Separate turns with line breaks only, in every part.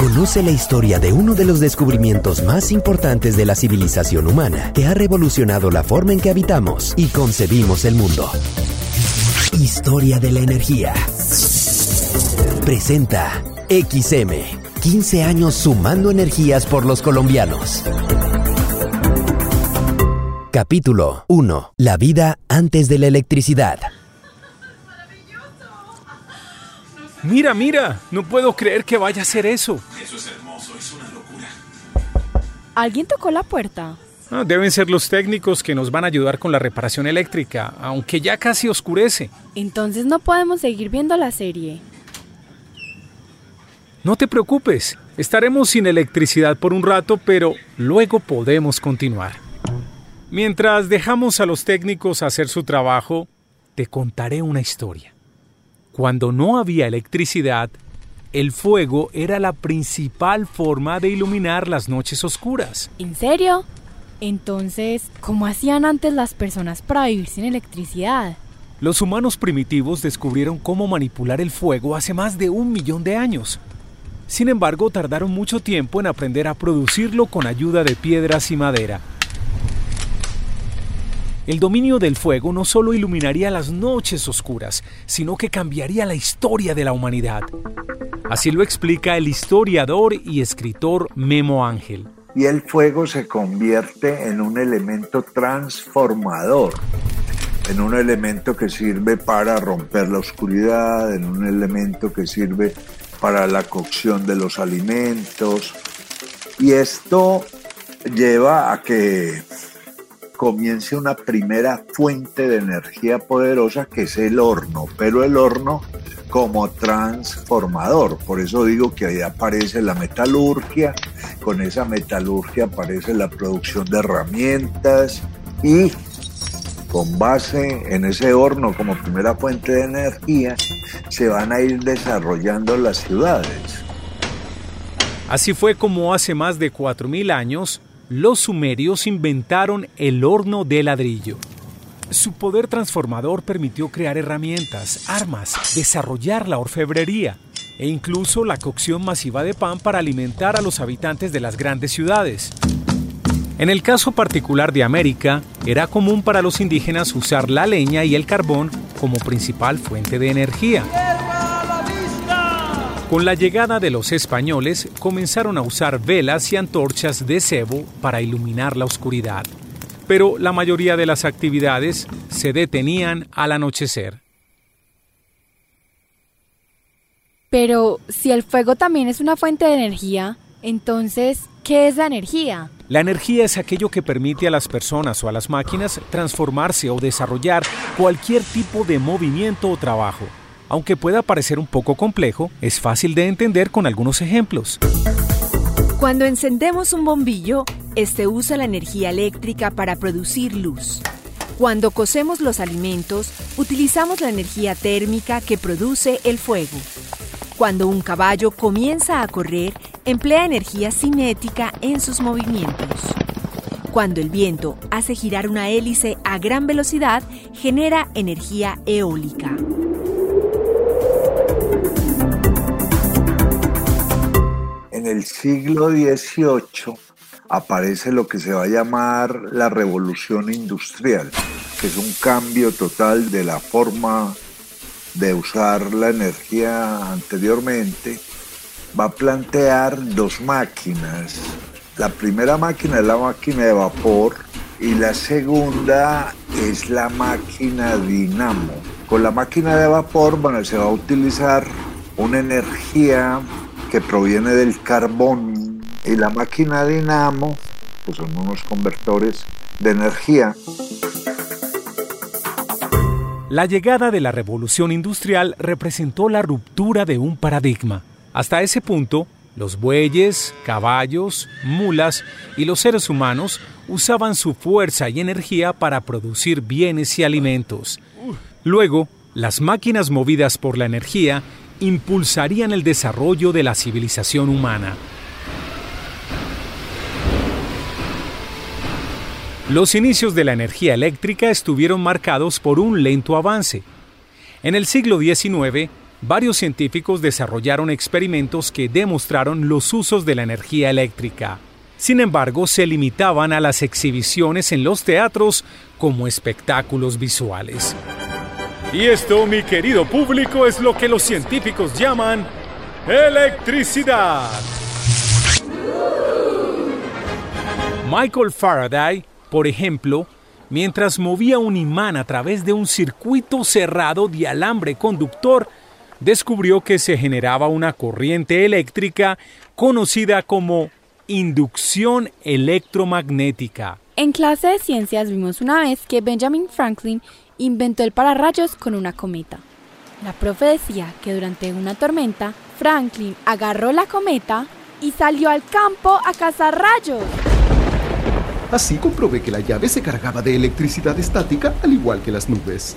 Conoce la historia de uno de los descubrimientos más importantes de la civilización humana que ha revolucionado la forma en que habitamos y concebimos el mundo. Historia de la energía. Presenta XM. 15 años sumando energías por los colombianos. Capítulo 1. La vida antes de la electricidad.
Mira, mira, no puedo creer que vaya a ser eso. Eso es hermoso,
es una locura. ¿Alguien tocó la puerta?
Ah, deben ser los técnicos que nos van a ayudar con la reparación eléctrica, aunque ya casi oscurece.
Entonces no podemos seguir viendo la serie.
No te preocupes, estaremos sin electricidad por un rato, pero luego podemos continuar. Mientras dejamos a los técnicos hacer su trabajo, te contaré una historia. Cuando no había electricidad, el fuego era la principal forma de iluminar las noches oscuras.
¿En serio? Entonces, ¿cómo hacían antes las personas para vivir sin electricidad?
Los humanos primitivos descubrieron cómo manipular el fuego hace más de un millón de años. Sin embargo, tardaron mucho tiempo en aprender a producirlo con ayuda de piedras y madera. El dominio del fuego no solo iluminaría las noches oscuras, sino que cambiaría la historia de la humanidad. Así lo explica el historiador y escritor Memo Ángel.
Y el fuego se convierte en un elemento transformador, en un elemento que sirve para romper la oscuridad, en un elemento que sirve para la cocción de los alimentos. Y esto lleva a que comience una primera fuente de energía poderosa que es el horno, pero el horno como transformador. Por eso digo que ahí aparece la metalurgia, con esa metalurgia aparece la producción de herramientas y con base en ese horno como primera fuente de energía se van a ir desarrollando las ciudades.
Así fue como hace más de 4.000 años los sumerios inventaron el horno de ladrillo. Su poder transformador permitió crear herramientas, armas, desarrollar la orfebrería e incluso la cocción masiva de pan para alimentar a los habitantes de las grandes ciudades. En el caso particular de América, era común para los indígenas usar la leña y el carbón como principal fuente de energía. Con la llegada de los españoles comenzaron a usar velas y antorchas de cebo para iluminar la oscuridad, pero la mayoría de las actividades se detenían al anochecer.
Pero si el fuego también es una fuente de energía, entonces, ¿qué es la energía?
La energía es aquello que permite a las personas o a las máquinas transformarse o desarrollar cualquier tipo de movimiento o trabajo. Aunque pueda parecer un poco complejo, es fácil de entender con algunos ejemplos.
Cuando encendemos un bombillo, este usa la energía eléctrica para producir luz. Cuando cocemos los alimentos, utilizamos la energía térmica que produce el fuego. Cuando un caballo comienza a correr, emplea energía cinética en sus movimientos. Cuando el viento hace girar una hélice a gran velocidad, genera energía eólica.
El siglo XVIII aparece lo que se va a llamar la revolución industrial, que es un cambio total de la forma de usar la energía anteriormente. Va a plantear dos máquinas. La primera máquina es la máquina de vapor y la segunda es la máquina dinamo. Con la máquina de vapor bueno, se va a utilizar una energía que proviene del carbón y la máquina dinamo, que son unos convertores de energía.
La llegada de la revolución industrial representó la ruptura de un paradigma. Hasta ese punto, los bueyes, caballos, mulas y los seres humanos usaban su fuerza y energía para producir bienes y alimentos. Luego, las máquinas movidas por la energía impulsarían el desarrollo de la civilización humana. Los inicios de la energía eléctrica estuvieron marcados por un lento avance. En el siglo XIX, varios científicos desarrollaron experimentos que demostraron los usos de la energía eléctrica. Sin embargo, se limitaban a las exhibiciones en los teatros como espectáculos visuales. Y esto, mi querido público, es lo que los científicos llaman electricidad. Michael Faraday, por ejemplo, mientras movía un imán a través de un circuito cerrado de alambre conductor, descubrió que se generaba una corriente eléctrica conocida como inducción electromagnética.
En clase de ciencias vimos una vez que Benjamin Franklin inventó el pararrayos con una cometa. La profe decía que durante una tormenta, Franklin agarró la cometa y salió al campo a cazar rayos.
Así comprobé que la llave se cargaba de electricidad estática al igual que las nubes.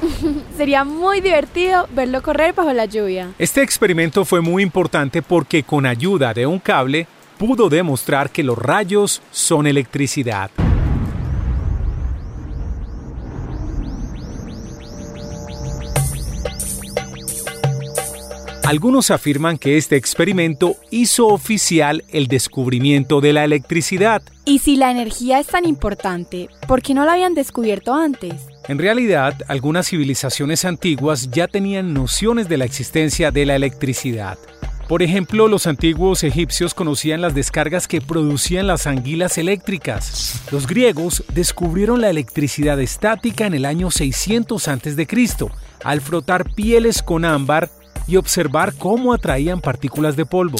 Sería muy divertido verlo correr bajo la lluvia.
Este experimento fue muy importante porque con ayuda de un cable pudo demostrar que los rayos son electricidad. Algunos afirman que este experimento hizo oficial el descubrimiento de la electricidad.
Y si la energía es tan importante, ¿por qué no la habían descubierto antes?
En realidad, algunas civilizaciones antiguas ya tenían nociones de la existencia de la electricidad. Por ejemplo, los antiguos egipcios conocían las descargas que producían las anguilas eléctricas. Los griegos descubrieron la electricidad estática en el año 600 a.C. al frotar pieles con ámbar y observar cómo atraían partículas de polvo.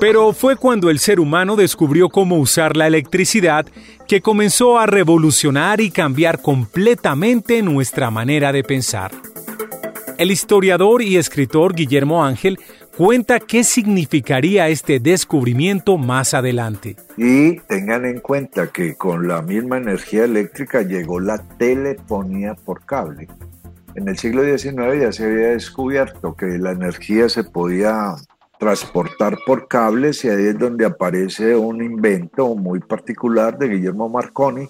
Pero fue cuando el ser humano descubrió cómo usar la electricidad que comenzó a revolucionar y cambiar completamente nuestra manera de pensar. El historiador y escritor Guillermo Ángel cuenta qué significaría este descubrimiento más adelante.
Y tengan en cuenta que con la misma energía eléctrica llegó la telefonía por cable. En el siglo XIX ya se había descubierto que la energía se podía transportar por cables y ahí es donde aparece un invento muy particular de Guillermo Marconi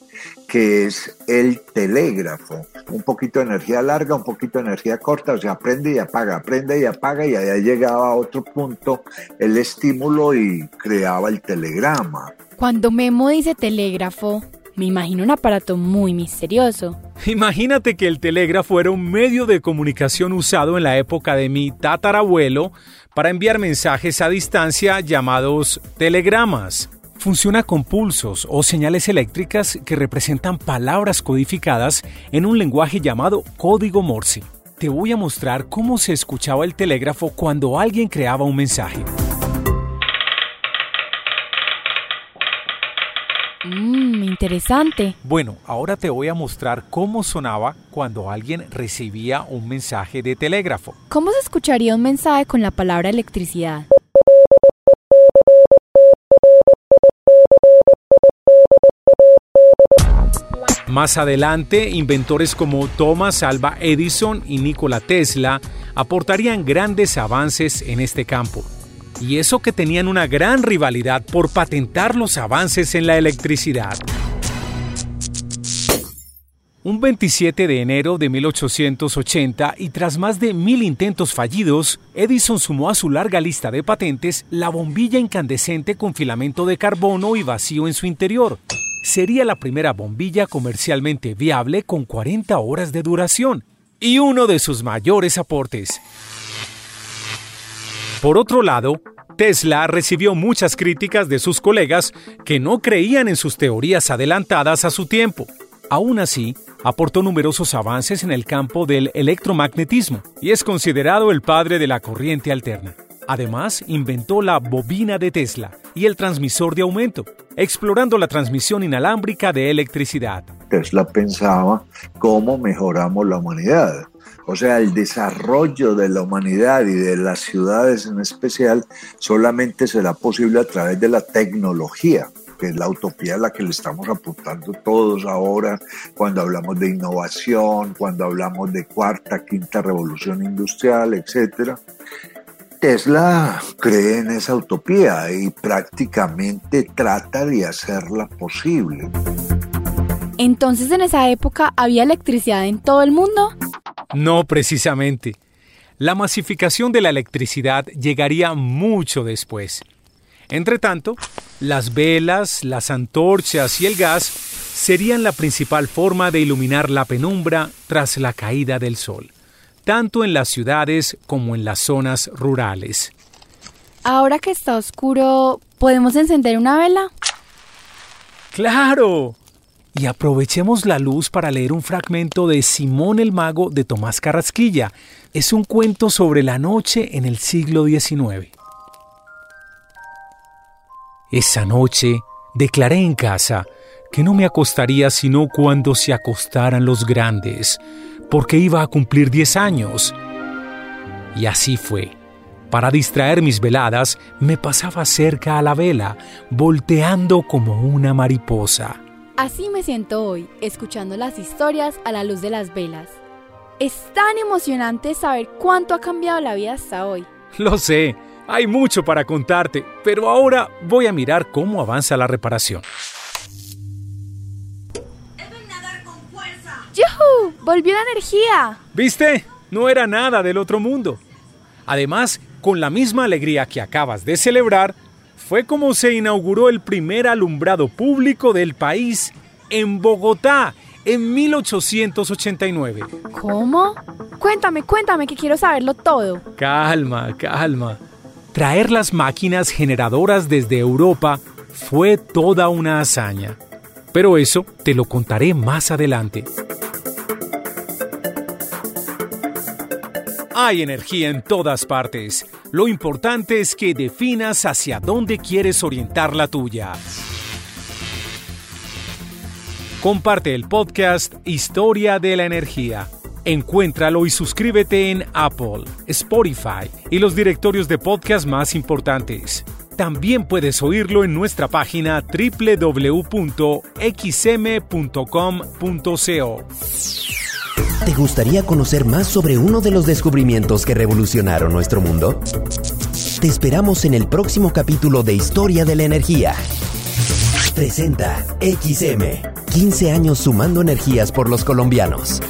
que es el telégrafo. Un poquito de energía larga, un poquito de energía corta, o sea, prende y apaga, prende y apaga y allá llegaba a otro punto el estímulo y creaba el telegrama.
Cuando Memo dice telégrafo, me imagino un aparato muy misterioso.
Imagínate que el telégrafo era un medio de comunicación usado en la época de mi tatarabuelo para enviar mensajes a distancia llamados telegramas. Funciona con pulsos o señales eléctricas que representan palabras codificadas en un lenguaje llamado código Morse. Te voy a mostrar cómo se escuchaba el telégrafo cuando alguien creaba un mensaje.
Interesante.
Bueno, ahora te voy a mostrar cómo sonaba cuando alguien recibía un mensaje de telégrafo.
¿Cómo se escucharía un mensaje con la palabra electricidad?
Más adelante, inventores como Thomas Alva Edison y Nikola Tesla aportarían grandes avances en este campo. Y eso que tenían una gran rivalidad por patentar los avances en la electricidad. Un 27 de enero de 1880 y tras más de mil intentos fallidos, Edison sumó a su larga lista de patentes la bombilla incandescente con filamento de carbono y vacío en su interior. Sería la primera bombilla comercialmente viable con 40 horas de duración y uno de sus mayores aportes. Por otro lado, Tesla recibió muchas críticas de sus colegas que no creían en sus teorías adelantadas a su tiempo. Aún así, aportó numerosos avances en el campo del electromagnetismo y es considerado el padre de la corriente alterna. Además, inventó la bobina de Tesla y el transmisor de aumento, explorando la transmisión inalámbrica de electricidad.
Tesla pensaba cómo mejoramos la humanidad. O sea, el desarrollo de la humanidad y de las ciudades en especial solamente será posible a través de la tecnología que es la utopía a la que le estamos apuntando todos ahora cuando hablamos de innovación, cuando hablamos de cuarta, quinta revolución industrial, etcétera. Tesla cree en esa utopía y prácticamente trata de hacerla posible.
Entonces en esa época había electricidad en todo el mundo.
No precisamente. La masificación de la electricidad llegaría mucho después. Entre tanto, las velas, las antorchas y el gas serían la principal forma de iluminar la penumbra tras la caída del sol, tanto en las ciudades como en las zonas rurales.
Ahora que está oscuro, ¿podemos encender una vela?
¡Claro! Y aprovechemos la luz para leer un fragmento de Simón el Mago de Tomás Carrasquilla. Es un cuento sobre la noche en el siglo XIX. Esa noche declaré en casa que no me acostaría sino cuando se acostaran los grandes, porque iba a cumplir diez años. Y así fue. Para distraer mis veladas, me pasaba cerca a la vela, volteando como una mariposa.
Así me siento hoy, escuchando las historias a la luz de las velas. Es tan emocionante saber cuánto ha cambiado la vida hasta hoy.
Lo sé, hay mucho para contarte, pero ahora voy a mirar cómo avanza la reparación.
¡Yuhu! ¡Volvió la energía!
¿Viste? No era nada del otro mundo. Además, con la misma alegría que acabas de celebrar, fue como se inauguró el primer alumbrado público del país en Bogotá en 1889.
¿Cómo? Cuéntame, cuéntame, que quiero saberlo todo.
Calma, calma. Traer las máquinas generadoras desde Europa fue toda una hazaña. Pero eso te lo contaré más adelante. Hay energía en todas partes. Lo importante es que definas hacia dónde quieres orientar la tuya. Comparte el podcast Historia de la Energía Encuéntralo y suscríbete en Apple, Spotify y los directorios de podcast más importantes. También puedes oírlo en nuestra página www.xm.com.co.
¿Te gustaría conocer más sobre uno de los descubrimientos que revolucionaron nuestro mundo? Te esperamos en el próximo capítulo de Historia de la Energía. Presenta XM, 15 años sumando energías por los colombianos.